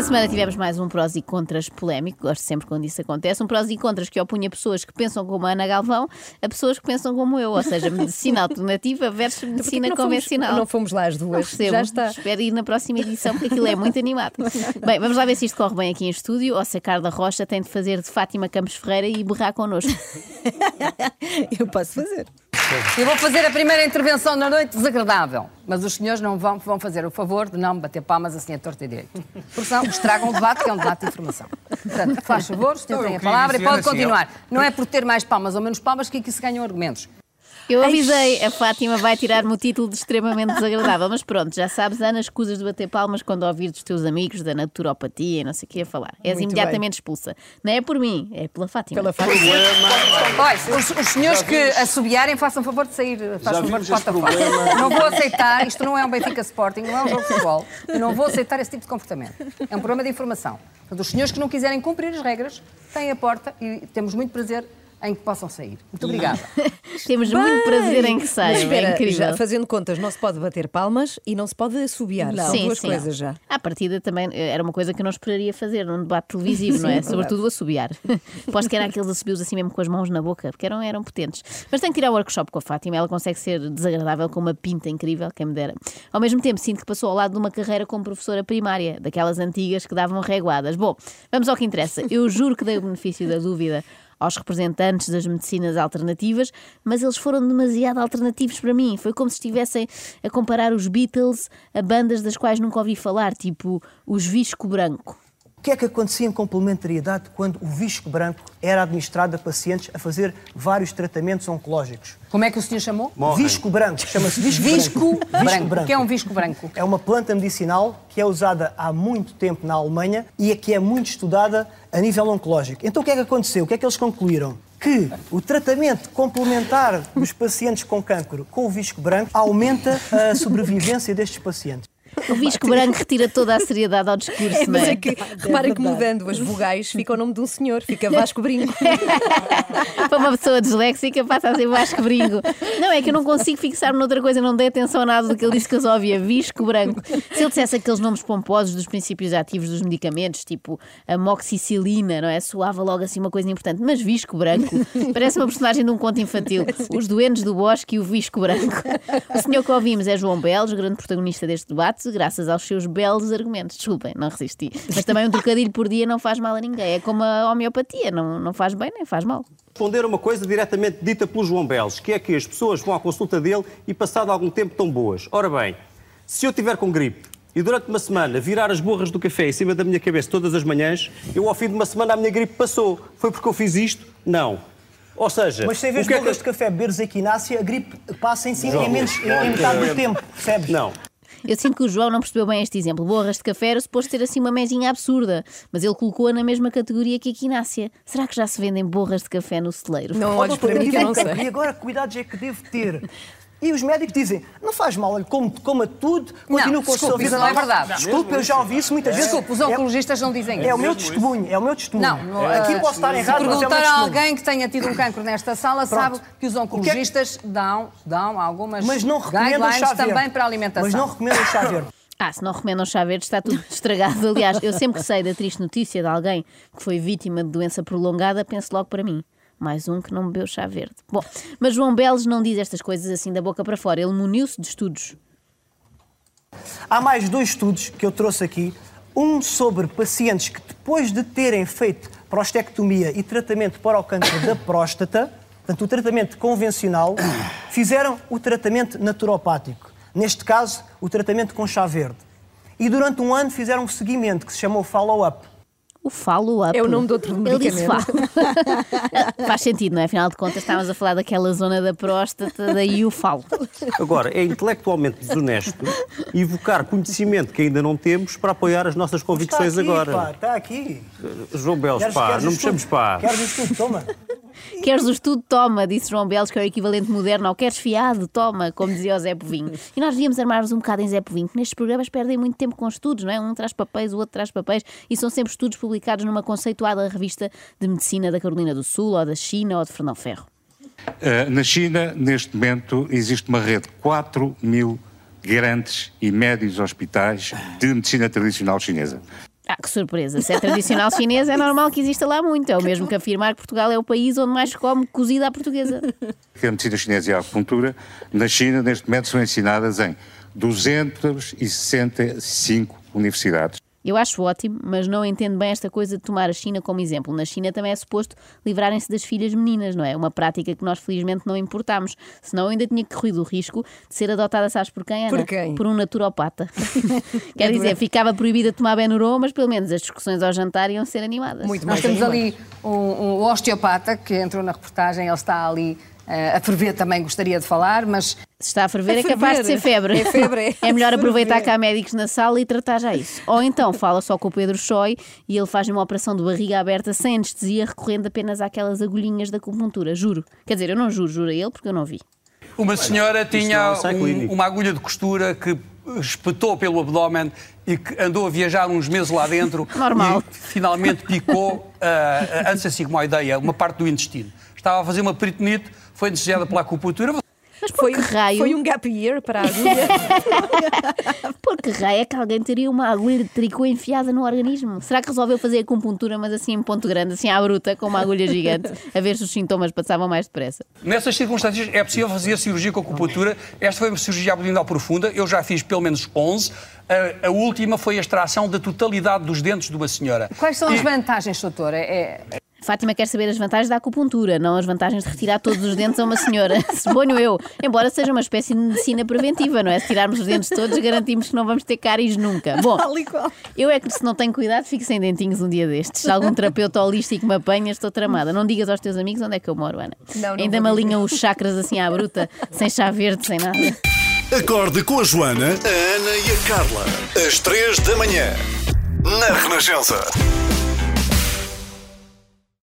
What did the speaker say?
Esta semana tivemos mais um prós e contras polémico, gosto sempre quando isso acontece. Um prós e contras que opunha pessoas que pensam como a Ana Galvão a pessoas que pensam como eu, ou seja, medicina alternativa versus medicina não convencional. Fomos, não fomos lá as duas. Percebo. Já está. Espero ir na próxima edição, porque aquilo é muito animado. Bem, vamos lá ver se isto corre bem aqui em estúdio ou se a Carla Rocha tem de fazer de Fátima Campos Ferreira e berrar connosco. Eu posso fazer. Eu vou fazer a primeira intervenção na noite desagradável, mas os senhores não vão, vão fazer o favor de não me bater palmas assim a torta e direito. Porque senão estragam o debate, que é um debate de informação. Portanto, faz favor, o senhor tem a palavra e pode continuar. Não é por ter mais palmas ou menos palmas que aqui se ganham argumentos. Eu avisei, a Fátima vai tirar-me o título de extremamente desagradável, mas pronto, já sabes, Ana, escusas de bater palmas quando ouvir dos teus amigos da naturopatia e não sei o que a falar. És Muito imediatamente bem. expulsa. Não é por mim, é pela Fátima. Pela Fátima. Olha, os, os senhores que assobiarem, façam favor de sair, Já favor de. Não vou aceitar, isto não é um Benfica Sporting, não é um jogo de futebol, eu não vou aceitar esse tipo de comportamento. É um problema de informação. Portanto, os senhores que não quiserem cumprir as regras, têm a porta e temos muito prazer em que possam sair. Muito obrigada. Temos muito prazer em que saiam, espera, é incrível. já fazendo contas, não se pode bater palmas e não se pode assobiar. São Sim, duas sim. coisas já. À partida também eh, era uma coisa que eu não esperaria fazer num debate televisivo, não é? Sobretudo assobiar. Posso que eram aqueles assobios assim mesmo com as mãos na boca, porque eram, eram potentes. Mas tenho que tirar o workshop com a Fátima, ela consegue ser desagradável com uma pinta incrível, quem me dera. Ao mesmo tempo, sinto que passou ao lado de uma carreira como professora primária, daquelas antigas que davam reguadas. Bom, vamos ao que interessa. Eu juro que dei o benefício da dúvida aos representantes das medicinas alternativas, mas eles foram demasiado alternativos para mim. Foi como se estivessem a comparar os Beatles a bandas das quais nunca ouvi falar, tipo os Visco Branco. O que é que acontecia em complementariedade quando o visco branco era administrado a pacientes a fazer vários tratamentos oncológicos? Como é que o senhor chamou? Morrem. Visco branco, chama-se visco, Visco branco. branco. O que é um visco branco? É uma planta medicinal que é usada há muito tempo na Alemanha e é que é muito estudada a nível oncológico. Então o que é que aconteceu? O que é que eles concluíram? Que o tratamento complementar dos pacientes com cancro com o visco branco aumenta a sobrevivência destes pacientes. O Visco Branco retira toda a seriedade ao discurso, não Mas é? é que, reparem que mudando as vogais fica o nome de um senhor, fica Vasco Brinco. Para uma pessoa disléxica passa a ser Vasco Brinco. Não, é que eu não consigo fixar-me noutra coisa, não dei atenção a nada do que ele disse que eu só ouvia Visco Branco. Se ele dissesse aqueles nomes pomposos dos princípios ativos dos medicamentos, tipo a moxicilina, não é? Soava logo assim uma coisa importante. Mas Visco Branco parece uma personagem de um conto infantil. Os Doentes do Bosque e o Visco Branco. O senhor que ouvimos é João Belos, grande protagonista deste debate, graças aos seus belos argumentos. Desculpem, não resisti. Mas também um trocadilho por dia não faz mal a ninguém. É como a homeopatia, não, não faz bem nem faz mal. Responder uma coisa diretamente dita pelo João Belos, que é que as pessoas vão à consulta dele e passado algum tempo estão boas. Ora bem, se eu tiver com gripe e durante uma semana virar as borras do café em cima da minha cabeça todas as manhãs, eu ao fim de uma semana a minha gripe passou. Foi porque eu fiz isto? Não. Ou seja, Mas se em vez de é borras que... de café beberes equinácea, a gripe passa em, si, João, em, menos, em metade do tempo, percebes? Não. Eu sinto que o João não percebeu bem este exemplo. Borras de café era suposto ter assim uma mesinha absurda, mas ele colocou-a na mesma categoria que a quinácea. Será que já se vendem borras de café no celeiro? Não olhes para mim que eu não sei. E agora que cuidados é que devo ter? E os médicos dizem, não faz mal, olha, come, coma tudo, continua com a sua vida. não é normal." verdade. Desculpe, eu já ouvi isso muitas vezes. Desculpe, os oncologistas não dizem É, isso. é o meu testemunho, é o meu testemunho. Não, não, Aqui eh, posso estar Se errado, mas é perguntar a alguém que tenha tido um cancro nesta sala, Pronto. sabe que os é- oncologistas dão, dão algumas Mas não guidelines chá também para a alimentação. Mas não recomendam chá verde. Ah, se não recomendam chá verde, está tudo estragado. Aliás, eu sempre que sei da triste notícia de alguém que foi vítima de doença prolongada, penso logo para mim. Mais um que não bebeu chá verde. Bom, mas João Belos não diz estas coisas assim da boca para fora. Ele muniu-se de estudos. Há mais dois estudos que eu trouxe aqui. Um sobre pacientes que, depois de terem feito prostectomia e tratamento para o câncer da próstata, portanto, o tratamento convencional, fizeram o tratamento naturopático. Neste caso, o tratamento com chá verde. E durante um ano fizeram um seguimento que se chamou follow-up. O follow-up. É o nome de outro Ele disse medicamento. falo. Faz sentido, não é? Afinal de contas, estávamos a falar daquela zona da próstata, daí o falo. Agora, é intelectualmente desonesto evocar conhecimento que ainda não temos para apoiar as nossas convicções está aqui, agora. Pá, está aqui. João Belos, pá, não me chames pá. Queres o estudo? Toma. Queres o estudo? Toma, disse João Belos, que é o equivalente moderno ao queres fiado? Toma, como dizia o Zé Povinho. E nós devíamos armar-nos um bocado em Zé Povinho, que nestes programas perdem muito tempo com estudos, não é? Um traz papéis, o outro traz papéis, e são sempre estudos publicados numa conceituada revista de medicina da Carolina do Sul, ou da China, ou de Fernão Ferro. Uh, na China, neste momento, existe uma rede de 4 mil grandes e médios hospitais de medicina tradicional chinesa. Ah, que surpresa. Se é tradicional chinês, é normal que exista lá muito. É o mesmo que afirmar que Portugal é o país onde mais se come cozida à portuguesa. A medicina chinesa e a acupuntura, na China, neste momento, são ensinadas em 265 universidades. Eu acho ótimo, mas não entendo bem esta coisa de tomar a China como exemplo. Na China também é suposto livrarem-se das filhas meninas, não é? Uma prática que nós felizmente não importamos. Senão eu ainda tinha corrido o risco de ser adotada, sabes por quem, Ana? Por quem? Por um naturopata. Quer dizer, ficava proibida de tomar Benuron, mas pelo menos as discussões ao jantar iam ser animadas. Muito Nós temos ali um, um osteopata que entrou na reportagem, ele está ali eh, a ferver também, gostaria de falar, mas Se está a ferver, A é capaz de ser febre. É febre, é. É melhor Ferver. aproveitar que há médicos na sala e tratar já isso. Ou então fala só com o Pedro Choi e ele faz uma operação de barriga aberta sem anestesia, recorrendo apenas àquelas agulhinhas da acupuntura. Juro. Quer dizer, eu não juro, juro a ele porque eu não vi. Uma senhora tinha é um- uma agulha de costura que espetou pelo abdômen e que andou a viajar uns meses lá dentro Normal. e finalmente picou, antes como a ideia, uma parte do intestino. Estava a fazer uma peritonite, foi anestesiada pela acupuntura. Mas por Foi, que raio? foi um gap year para a agulha. Por que raio é que alguém teria uma agulha de tricô enfiada no organismo? Será que resolveu fazer acupuntura, mas assim em ponto grande, assim à bruta, com uma agulha gigante, a ver se os sintomas passavam mais depressa? Nessas circunstâncias é possível fazer cirurgia com acupuntura. Esta foi uma cirurgia abdominal profunda, eu já fiz pelo menos 11. A, a última foi a extração da totalidade dos dentes de uma senhora. quais são as E- vantagens, doutor? É, é- Fátima quer saber as vantagens da acupuntura, não as vantagens de retirar todos os dentes a uma senhora. Suponho eu. Embora seja uma espécie de medicina preventiva, não é? Se tirarmos os dentes todos, garantimos que não vamos ter cáries nunca. Bom, eu é que se não tenho cuidado, fico sem dentinhos um dia destes. Se algum terapeuta holístico me apanha, estou tramada. Não digas aos teus amigos onde é que eu moro, Ana. Não, não Ainda me alinham os chakras assim à bruta, sem chá verde, sem nada. Acorde com a Joana, a Ana e a Carla. Às três da manhã. Na Renascença.